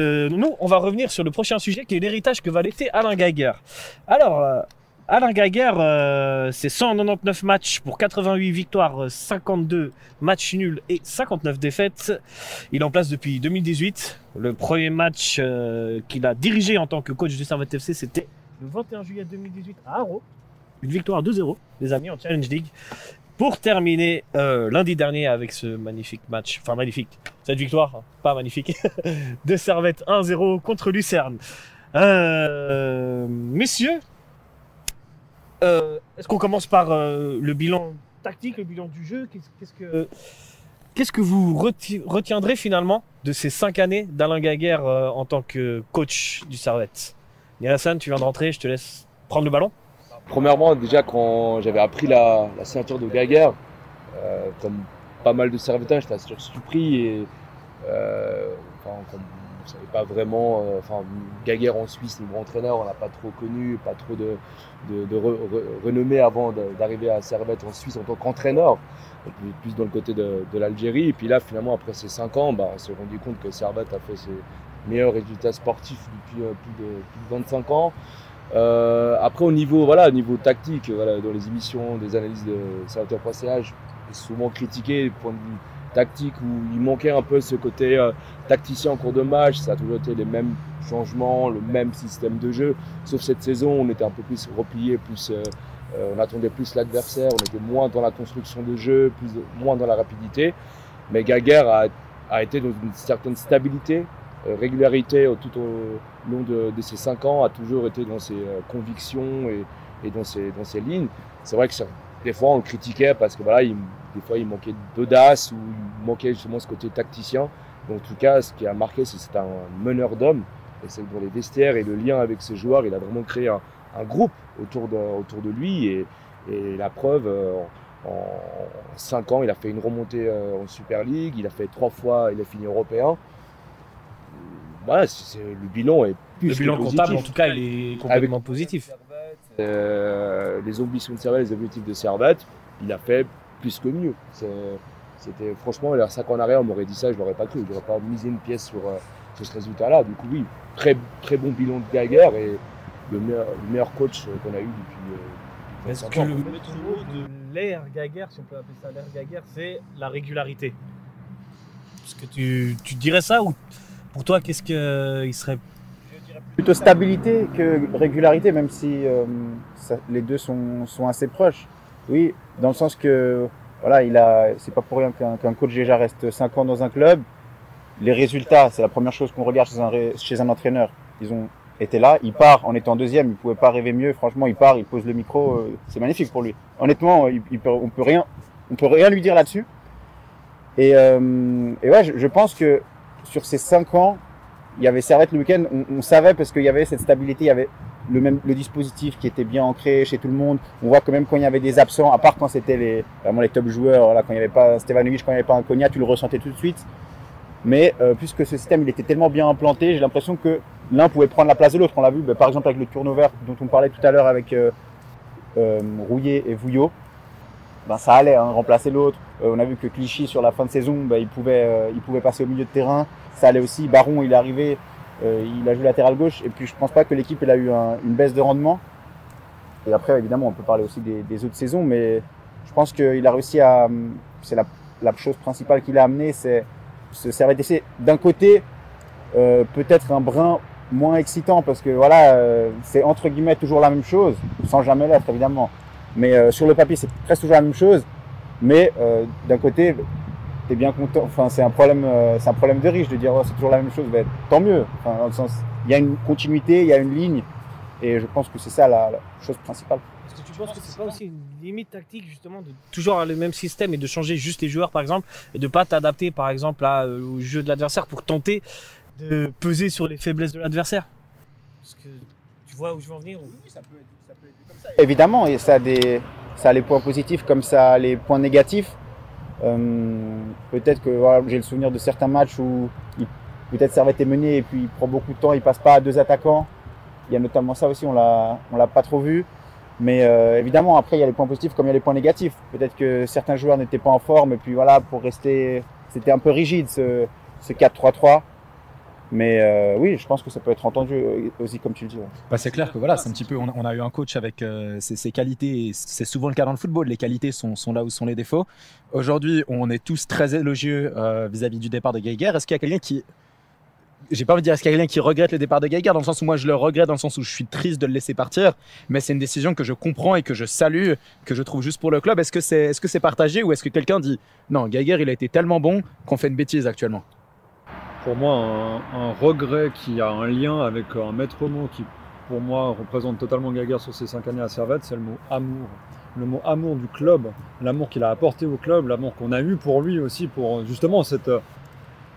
Euh, nous, on va revenir sur le prochain sujet qui est l'héritage que va laisser Alain Geiger. Alors, euh, Alain Geiger, euh, c'est 199 matchs pour 88 victoires, 52 matchs nuls et 59 défaites. Il est en place depuis 2018. Le premier match qu'il a dirigé en tant que coach du Servette FC, c'était le 21 juillet 2018 à Haro. Une victoire 2-0, les amis, en Challenge League pour terminer euh, lundi dernier avec ce magnifique match, enfin magnifique, cette victoire, hein, pas magnifique, de Servette 1-0 contre Lucerne. Euh, messieurs, euh, est-ce qu'on commence par le bilan tactique, le bilan du jeu? Qu'est-ce que Qu'est-ce que vous retiendrez finalement de ces cinq années d'Alain Gaguerre en tant que coach du Servette? Hassan, tu viens de rentrer, je te laisse prendre le ballon. Premièrement, déjà quand j'avais appris la, ceinture de Gaguerre, euh, comme pas mal de serviteurs, j'étais assez surpris et euh, enfin, on ne savait pas vraiment, euh, enfin Gaguerre en Suisse, niveau entraîneur, on n'a pas trop connu, pas trop de, de, renommée avant d'arriver à Servette en Suisse en tant qu'entraîneur, plus dans le côté de, l'Algérie. Et puis là, finalement, après ces cinq ans, bah, on s'est rendu compte que Servette a fait ses meilleurs résultats sportifs depuis euh, plus de, plus de 25 ans. Euh, après, au niveau, voilà, au niveau tactique, voilà, dans les émissions, des analyses de Salvatore.ch, souvent critiqué point de vue tactique où il manquait un peu ce côté euh, tacticien en cours de match. Ça a toujours été les mêmes changements, le même système de jeu. Sauf cette saison, on était un peu plus replié, plus, euh, euh on attendait plus l'adversaire, on était moins dans la construction de jeu, plus, moins dans la rapidité. Mais Gaguerre a, a été dans une certaine stabilité régularité tout au long de, ces cinq ans, a toujours été dans ses euh, convictions et, dans, ses, lignes. C'est vrai que des fois on le critiquait parce que voilà, il, des fois il manquait d'audace ou il manquait justement ce côté tacticien. Mais en tout cas, ce qui a marqué, c'est que c'est un meneur d'hommes. Et c'est dans les vestiaires et le lien avec ses joueurs, il a vraiment créé un, groupe autour de, de lui. Et, la preuve, euh, en, en, cinq ans, il a fait une remontée en Super League, il a fait trois fois, il a fini européen voilà, le bilan est plus Le bilan comptable, en tout cas, il est complètement positif. Euh, les ambitions de Servette, les objectifs de Servette, il a fait plus que mieux. C'était franchement, il y a 5 ans en arrière, on m'aurait dit ça, je l'aurais pas cru. Je n'aurais pas misé une pièce sur, euh, sur ce résultat-là. Du coup, oui, très, très bon bilan de Geiger et le meilleur, le meilleur coach qu'on a eu depuis. Euh, Est-ce que le maître mot de l'ère Geiger, si on peut appeler ça l'ère Geiger, c'est la régularité? Est-ce que tu, tu dirais ça ou pour toi, qu'est-ce qu'il serait Plutôt stabilité que régularité, même si euh, les deux sont, sont, assez proches. Oui, dans le sens que voilà, il a, c'est pas pour rien qu'un coach déjà reste 5 ans dans un club. Les résultats, c'est la première chose qu'on regarde chez un, chez un entraîneur. Ils ont été là, il part en étant deuxième, il pouvait pas rêver mieux. Franchement, il part, il pose le micro, euh, c'est magnifique pour lui. Honnêtement, on peut rien, on peut rien lui dire là-dessus. Et, euh, ouais, je pense que sur ces cinq ans, il y avait Servette le week-end, on, savait parce qu'il y avait cette stabilité, il y avait le même le dispositif qui était bien ancré chez tout le monde. On voit que même quand il y avait des absents, à part quand c'était les vraiment les top joueurs, là quand il n'y avait pas Stevanovic, quand il n'y avait pas un Konya, tu le ressentais tout de suite. Mais euh, puisque ce système il était tellement bien implanté, j'ai l'impression que l'un pouvait prendre la place de l'autre. On l'a vu, bah, par exemple avec le turnover dont on parlait tout à l'heure avec euh, euh, Rouillet et Vouillot ben ça allait hein, remplacer l'autre. Euh, on a vu que Clichy sur la fin de saison, ben, il pouvait euh, il pouvait passer au milieu de terrain. Ça allait aussi. Baron, il est arrivé, euh, il a joué latéral gauche. Et puis je pense pas que l'équipe a eu une baisse de rendement. Et après évidemment on peut parler aussi des, autres saisons, mais je pense qu'il a réussi à. C'est la, chose principale qu'il a amené, c'est ce d'essai. D'un côté, peut-être un brin moins excitant parce que voilà, c'est entre guillemets toujours la même chose, sans jamais l'être évidemment. Mais euh, sur le papier, c'est presque toujours la même chose. Mais euh, d'un côté, tu es bien content. Enfin, c'est un problème, euh, c'est un problème de riche de dire oh, c'est toujours la même chose. Ben, tant mieux. Enfin, dans le sens, il y a une continuité, il y a une ligne. Et je pense que c'est ça la, chose principale. Est-ce que tu penses que c'est pas aussi une limite tactique justement de toujours avoir le même système et de changer juste les joueurs par exemple et de pas t'adapter par exemple au jeu de l'adversaire pour tenter de peser sur les faiblesses de l'adversaire? Parce que tu vois où je veux en venir Oui, ça peut être Évidemment, et ça a, des, ça a les points positifs comme ça a les points négatifs. Euh, peut-être que voilà, j'ai le souvenir de certains matchs où peut-être Servette est mené et puis il prend beaucoup de temps, il passe pas à deux attaquants. Il y a notamment ça aussi, on l'a, on l'a pas trop vu. Mais euh, évidemment, après, il y a les points positifs comme il y a les points négatifs. Peut-être que certains joueurs n'étaient pas en forme et puis voilà, pour rester, c'était un peu rigide ce, ce 4-3-3. Mais euh, oui, je pense que ça peut être entendu euh, aussi, comme tu le dis. Bah, c'est clair que voilà, c'est un petit peu. On a, eu un coach avec euh, ses, qualités. C'est souvent le cas dans le football. Les qualités sont, là où sont les défauts. Aujourd'hui, on est tous très élogieux vis-à-vis du départ de Geiger. Est-ce qu'il y a quelqu'un qui j'ai pas envie de dire est-ce qu'il y a quelqu'un qui regrette le départ de Geiger dans le sens où moi je le regrette dans le sens où je suis triste de le laisser partir mais c'est une décision que je comprends et que je salue que je trouve juste pour le club est-ce que c'est est-ce que c'est partagé ou est-ce que quelqu'un dit non Geiger il a été tellement bon qu'on fait une bêtise actuellement? Pour moi un, regret qui a un lien avec un maître mot qui pour moi représente totalement Gaguerre sur ces cinq années à Servette, c'est le mot amour. Le mot amour du club, l'amour qu'il a apporté au club, l'amour qu'on a eu pour lui aussi, pour justement cette,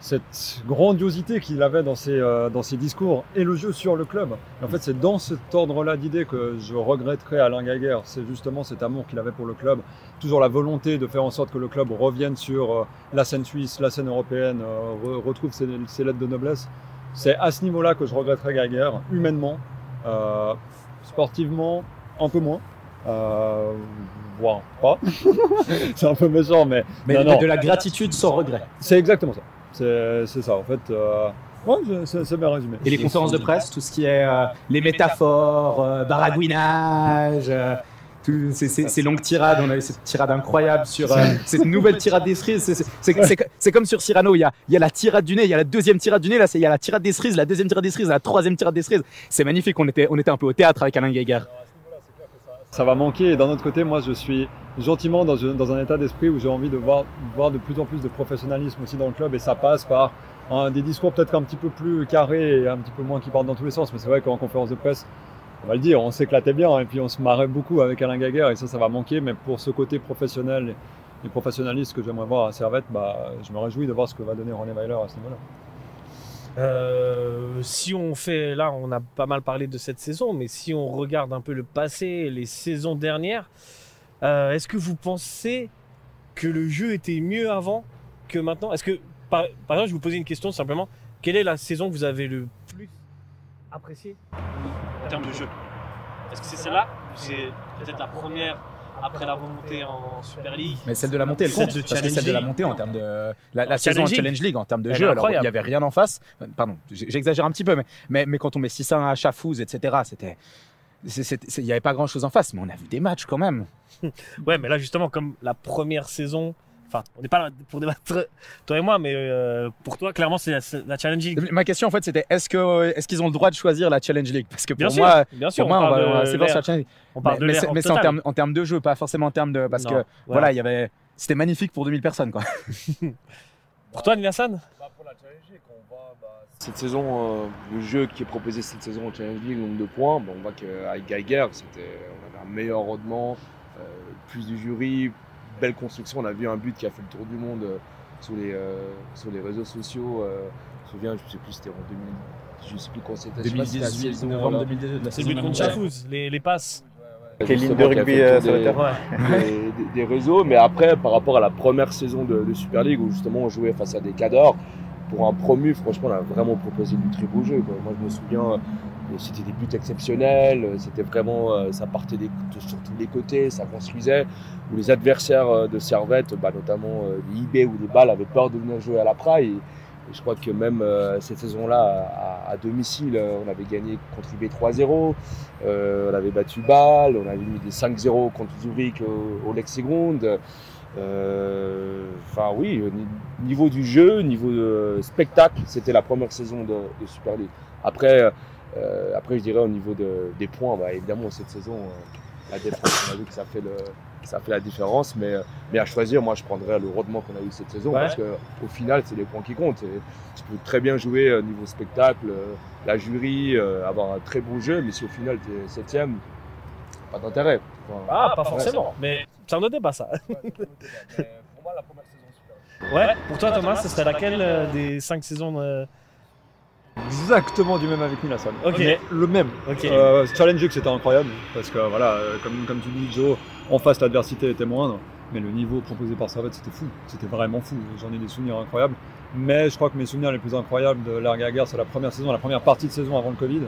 cette grandiosité qu'il avait dans ses, euh, dans ses discours élogieux sur le club. Et en fait, c'est dans cet ordre-là d'idées que je regretterais Alain Gaguerre. C'est justement cet amour qu'il avait pour le club, toujours la volonté de faire en sorte que le club revienne sur euh, la scène suisse, la scène européenne, euh, re- retrouve ses, ses lettres de noblesse. C'est à ce niveau-là que je regretterais Gaguerre, humainement, euh, sportivement, un peu moins. Euh, voire pas. c'est un peu méchant, mais mais, Non, mais non. de la gratitude sans regret c'est exactement ça. C'est c'est ça, en fait. euh, ouais, c'est c'est bien résumé. et les conférences de presse tout ce qui est euh, les métaphores euh, baragouinage euh, tout- ces, ces- ces longues tirades, on a eu cette tirade incroyable sur euh, cette nouvelle tirade des cerises. C'est- c'est- C'est c'est- c'est comme sur Cyrano, il y, a, il y a la tirade du nez, il y a la deuxième tirade du nez, là c'est- il y a la tirade des cerises, la deuxième tirade des cerises, la troisième tirade des cerises. C'est magnifique, on était, on était un peu au théâtre avec Alain Geiger. Ça va manquer. Et d'un autre côté, moi, je suis gentiment dans, un état d'esprit où j'ai envie de voir, voir de plus en plus de professionnalisme aussi dans le club. Et ça passe par des discours peut-être un petit peu plus carrés et un petit peu moins qui partent dans tous les sens. Mais c'est vrai qu'en conférence de presse, on va le dire, on s'éclatait bien et puis on se marrait beaucoup avec Alain Gaguerre. Et ça, ça va manquer. Mais pour ce côté professionnel et professionnaliste que j'aimerais voir à Servette, bah, je me réjouis de voir ce que va donner René Weiler à ce niveau-là. Euh, si on fait, là, on a pas mal parlé de cette saison, mais si on regarde un peu le passé, les saisons dernières, euh, est-ce que vous pensez que le jeu était mieux avant que maintenant? Est-ce que, par, par exemple, je vous posais une question simplement, quelle est la saison que vous avez le plus appréciée? En termes de jeu. Est-ce que c'est celle-là c'est peut-être la première après la remontée en Super League Mais celle de la montée, elle Celle compte. de parce que celle de la montée en termes de. La, saison en Challenge League. En termes de Elle jeu, alors il n'y avait rien en face. Pardon, j'exagère un petit peu, mais, mais, mais quand on met 600 à Chafouz, etc., c'était. Il n'y avait pas grand chose en face, mais on a vu des matchs quand même. Ouais, mais là, justement, comme la première saison, enfin, on n'est pas là pour débattre, toi et moi, mais euh, pour toi, clairement, c'est la, la Challenge League. Ma question en fait c'était est-ce que est-ce qu'ils ont le droit de choisir la Challenge League? Parce que pour Bien sûr, moi, bien sûr, pour moi, on va, on va c'est voir sur la Challenge League. on parle Mais, de mais l'ère c'est- en termes en termes de jeu, pas forcément en termes de parce Non, que voilà, il y avait c'était magnifique pour 2000 personnes quoi. Pour toi, Nilassan Cette saison, euh, le jeu qui est proposé cette saison au Challenge League, nombre de points, on voit qu'avec Geiger, c'était, on avait un meilleur rendement, euh, plus de jury, belle construction. On a vu un but qui a fait le tour du monde euh, sur, les, euh, sur les réseaux sociaux. euh, je me souviens, je ne sais plus, c'était en 2000, je sais plus quand c'était. je sais pas si c'était à 2018, saison, novembre là. 2018, la C'est le saison but contre. Chafouz, les, les passes. Quelle ligne de rugby sur le des- terrain Ouais. des, des- des réseaux. Mais après, par rapport à la première saison de, de Super League, où justement on jouait face à des cadors, pour un promu, franchement, on a vraiment proposé du très beau jeu. quoi. Moi, je me souviens, c'était des buts exceptionnels, euh, c'était vraiment, euh, ça partait des, de- sur tous les côtés, ça construisait. Où les adversaires euh, de Servette, bah, notamment les IB ou les balles, avaient peur de venir jouer à la Praille. Et, je crois que même cette saison-là, à, domicile, on avait gagné contre IB 3-0. Euh, on avait battu Bâle, on avait mis des 5-0 contre Zurich au, au Enfin oui, au ni- niveau du jeu, niveau de spectacle, c'était la première saison de, de Super League. Après, euh, après je dirais au niveau de- des points, bah, évidemment cette saison, euh, la défense, on a vu que ça fait, le, ça fait la différence. Mais, euh, mais à choisir, moi je prendrais le rendement qu'on a eu cette saison Ouais. parce qu'au final, c'est les points qui comptent. Et tu peux très bien jouer au niveau spectacle, euh, la jury, euh, avoir un très beau jeu, mais si au final tu es septième, pas d'intérêt. Enfin, Ah, pas forcément. Mais ça ne notait pas ça. pour moi, la première saison Ouais, pour toi, Thomas, ce serait laquelle euh, des cinq saisons euh, Exactement du même avec Milassan. Ok. Mais le même. Ok. Euh, Challenge League, c'était incroyable parce que voilà, euh, comme, comme tu dis, Joe, en face l'adversité était moindre, mais le niveau proposé par Servette c'était fou, c'était vraiment fou. J'en ai des souvenirs incroyables, mais je crois que mes souvenirs les plus incroyables de l'ère Gaguerre, c'est la première saison, la première partie de saison avant le Covid,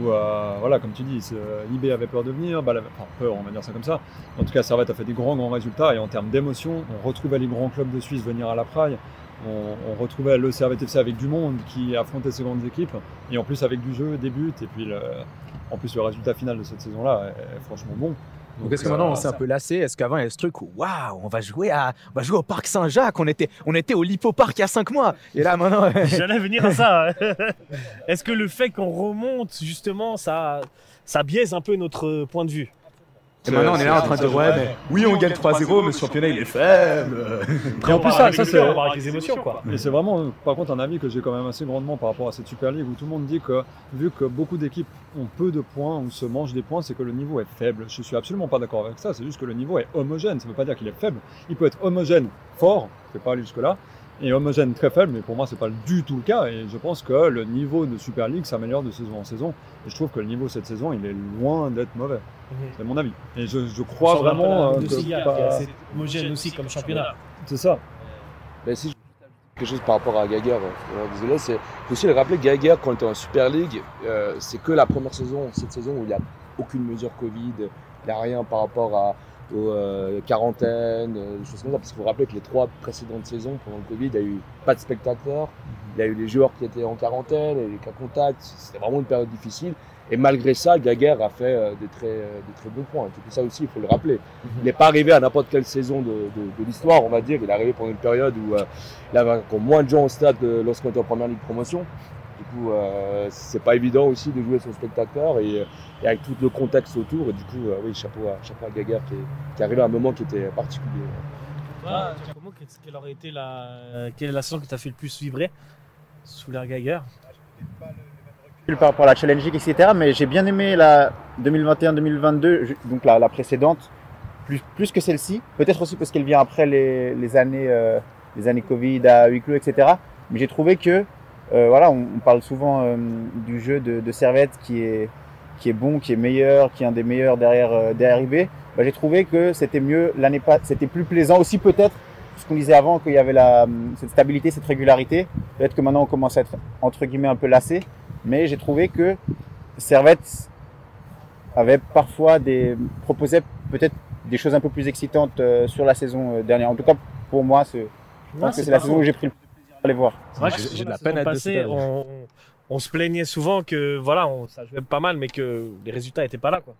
où euh, voilà, comme tu dis, euh, IB avait peur de venir, enfin peur, on va dire ça comme ça. En tout cas, Servette a fait des grands grands résultats et en termes d'émotion, on retrouvait les grands clubs de Suisse venir à la Praille. On, on retrouvait le Servette FC avec du monde qui affrontait ces grandes équipes, et en plus avec du jeu, des buts, et puis le- en plus le résultat final de cette saison-là est, est franchement bon. Donc est-ce que euh, maintenant on s'est un peu lassé? Est-ce qu'avant il y avait ce truc où waouh, on va jouer à, on va jouer au parc Saint-Jacques, on était, on était au Lipo Park il y a 5 mois, et là maintenant. J'allais venir à ça. Est-ce que le fait qu'on remonte, justement, ça, ça biaise un peu notre point de vue? Et maintenant, on est là en train de dire, ouais, mais oui, on gagne 3-0, mais le championnat, il est faible. Et en plus, ça, ça, c'est- on les émotions, quoi. Et c'est vraiment, euh, par contre, un avis que j'ai quand même assez grandement par rapport à cette Super League où tout le monde dit que, vu que beaucoup d'équipes ont peu de points ou se mangent des points, c'est que le niveau est faible. Je suis absolument pas d'accord avec ça. C'est juste que le niveau est homogène. Ça veut pas dire qu'il est faible. Il peut être homogène fort, je vais pas aller jusque-là, et homogène très faible, mais pour moi, c'est pas du tout le cas. Et je pense que le niveau de Super League s'améliore de saison en saison. Et je trouve que le niveau cette saison, il est loin d'être mauvais. C'est mon avis. Et je, je crois vraiment euh, Bundesliga, que qui est pas- assez homogène aussi comme championnat. c'est ça. Mais si je quelque chose par rapport à Gaguerre, euh, désolé, c'est aussi le rappeler, Gaguerre, quand il était en Super League, euh, c'est que la première saison, cette saison où il n'y a aucune mesure Covid, il n'y a rien par rapport à, aux euh, quarantaines, euh, des choses comme ça, parce qu'il faut rappeler que les trois précédentes saisons, pendant le Covid, il n'y a eu pas de spectateurs, il y a eu les joueurs qui étaient en quarantaine, et les cas contacts, c'était vraiment une période difficile. Et malgré ça, Gaguerre a fait euh, des, très, euh, des très bons points. Et tout ça aussi, il faut le rappeler. Il n'est pas arrivé à n'importe quelle saison de, de- de l'histoire, on va dire. Il est arrivé pendant une période où euh, il avait encore moins de gens au stade lorsqu'on était en première ligue promotion. Euh, c'est pas évident aussi de jouer son spectateur et, et avec tout le contexte autour. Et du coup, euh, oui, chapeau à, chapeau à Gaguerre qui est, qui est arrivé à un moment qui était particulier. Toi, comment, quelle aurait été la, quelle est la saison que tu as fait le plus vibrer sous l'air Geiger? Par rapport à la Challenge League, etc. Mais j'ai bien aimé la 2021-2022, ju- donc la, la précédente, plus, plus que celle-ci. Peut-être aussi parce qu'elle vient après les, les années, euh, les années Covid à huis clos, etc. Mais j'ai trouvé que, euh, voilà, on, on parle souvent euh, du jeu de, de Servette qui est, qui est bon, qui est meilleur, qui est un des meilleurs derrière, euh, derrière IB. Bah, j'ai trouvé que c'était mieux l'année pas, c'était plus plaisant aussi peut-être ce qu'on disait avant qu'il y avait la, cette stabilité, cette régularité. Peut-être que maintenant on commence à être entre guillemets un peu lassé mais j'ai trouvé que Servette avait parfois des proposait peut-être des choses un peu plus excitantes euh, sur la saison euh, dernière. En tout cas, pour moi, c'est- je pense que c'est la saison où j'ai pris le les voir. C'est vrai que J'ai- de la peine à décidé. on, on se plaignait souvent que voilà, on, ça jouait pas mal, mais que les résultats étaient pas là. Quoi.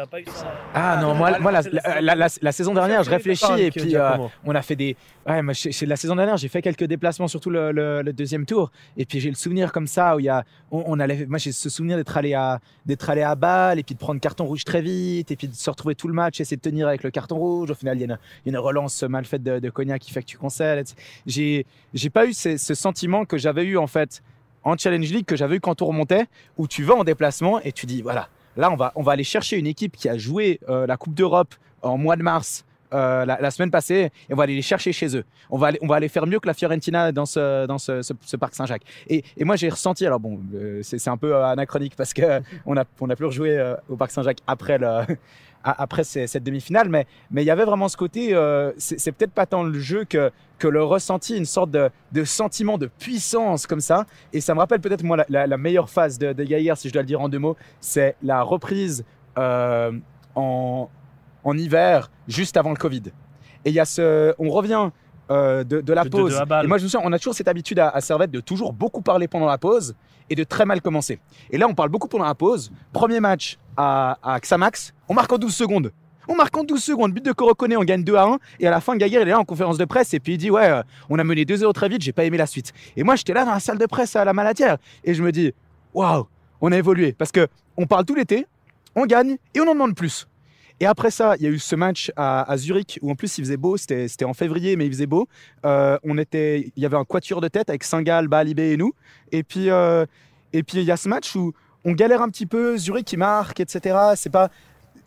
T'as pas eu ça Ah non, moi, moi la, la- la- la- la saison dernière, je réfléchis et puis euh, on a fait des. Ouais, moi, chez, chez la saison dernière, j'ai fait quelques déplacements, surtout le, le- le deuxième tour. Et puis j'ai le souvenir comme ça où il y a. On, on allait, moi, j'ai ce souvenir d'être allé, à, d'être allé à Bâle et puis de prendre carton rouge très vite et puis de se retrouver tout le match, essayer de tenir avec le carton rouge. Au final, il y a une, une relance mal faite de, de Cognac qui fait que tu concèdes. J'ai, j'ai pas eu ce, ce sentiment que j'avais eu en fait en Challenge League, que j'avais eu quand on remontait, où tu vas en déplacement et tu dis voilà. Là, on va, aller chercher une équipe qui a joué euh, la Coupe d'Europe en mois de mars euh, la, semaine passée et on va aller les chercher chez eux. On va aller, faire mieux que la Fiorentina dans ce, parc Saint-Jacques. Et, et moi, j'ai ressenti, alors bon, euh, c'est un peu anachronique parce qu'on n'a on a plus rejoué au parc Saint-Jacques après, le, après cette demi-finale, mais mais il y avait vraiment ce côté, euh, c'est peut-être pas tant le jeu que, que le ressenti, une sorte de, sentiment de puissance comme ça. Et ça me rappelle peut-être, moi, la, meilleure phase de, de Gaillard, si je dois le dire en deux mots, c'est la reprise euh, en, en hiver, juste avant le Covid. Et il y a ce. On revient euh, de, de la De- pause. de et moi, je me souviens, on a toujours cette habitude à, à Servette de toujours beaucoup parler pendant la pause et de très mal commencer. Et là, on parle beaucoup pendant la pause. Premier match à, à Xamax, on marque en 12 secondes. On marque en 12 secondes, but de Corocone, on gagne 2 à 1. Et à la fin, Gaguerre, il est là en conférence de presse et puis il dit Ouais, euh, on a mené 2-0 très vite, j'ai pas aimé la suite. Et moi, j'étais là dans la salle de presse à la Malatière et je me dis Waouh, on a évolué. Parce que on parle tout l'été, on gagne et on en demande plus. Et après ça, il y a eu ce match à, Zurich où en plus il faisait beau, c'était en février, mais il faisait beau. Euh, on était, il y avait un quatuor de tête avec Singal, Balibé et nous. Et puis, euh, et puis il y a ce match où on galère un petit peu, Zurich qui marque, etc. C'est pas,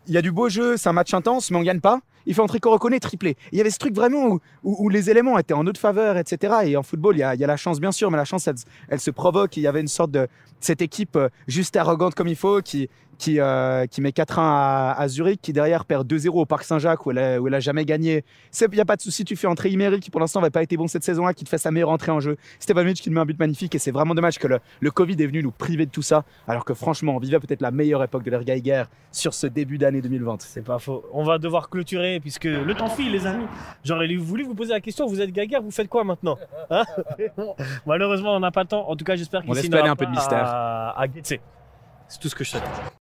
il y a du beau jeu, c'est un match intense, mais on gagne pas. Il fait entrer Corocone triplé. Il y avait ce truc vraiment où, où- les éléments étaient en notre faveur, etc. Et en football, il y a, il y a la chance, bien sûr, mais la chance, elle, elle se provoque. Il y avait une sorte de cette équipe euh, juste arrogante comme il faut, qui, qui, euh, qui met 4-1 à, à Zurich, qui derrière perd 2-0 au Parc Saint-Jacques où elle a, où elle a jamais gagné. Il n'y a pas de souci, tu fais entrer Imery qui pour l'instant n'avait pas été bon cette saison-là, qui te fait sa meilleure entrée en jeu. Stevanovic qui te met un but magnifique et c'est vraiment dommage que le, le Covid est venu nous priver de tout ça, alors que franchement, on vivait peut-être la meilleure époque de l'ère Geiger sur ce début d'année 2020. C'est pas faux. On va devoir clôturer puisque le temps file, les amis. J'aurais voulu vous poser la question vous êtes Gaguerre, vous faites quoi maintenant Hein? Malheureusement, on n'a pas le temps. En tout cas, j'espère qu'il On laisse planer un peu de mystère. à, à. C'est tout ce que je souhaite.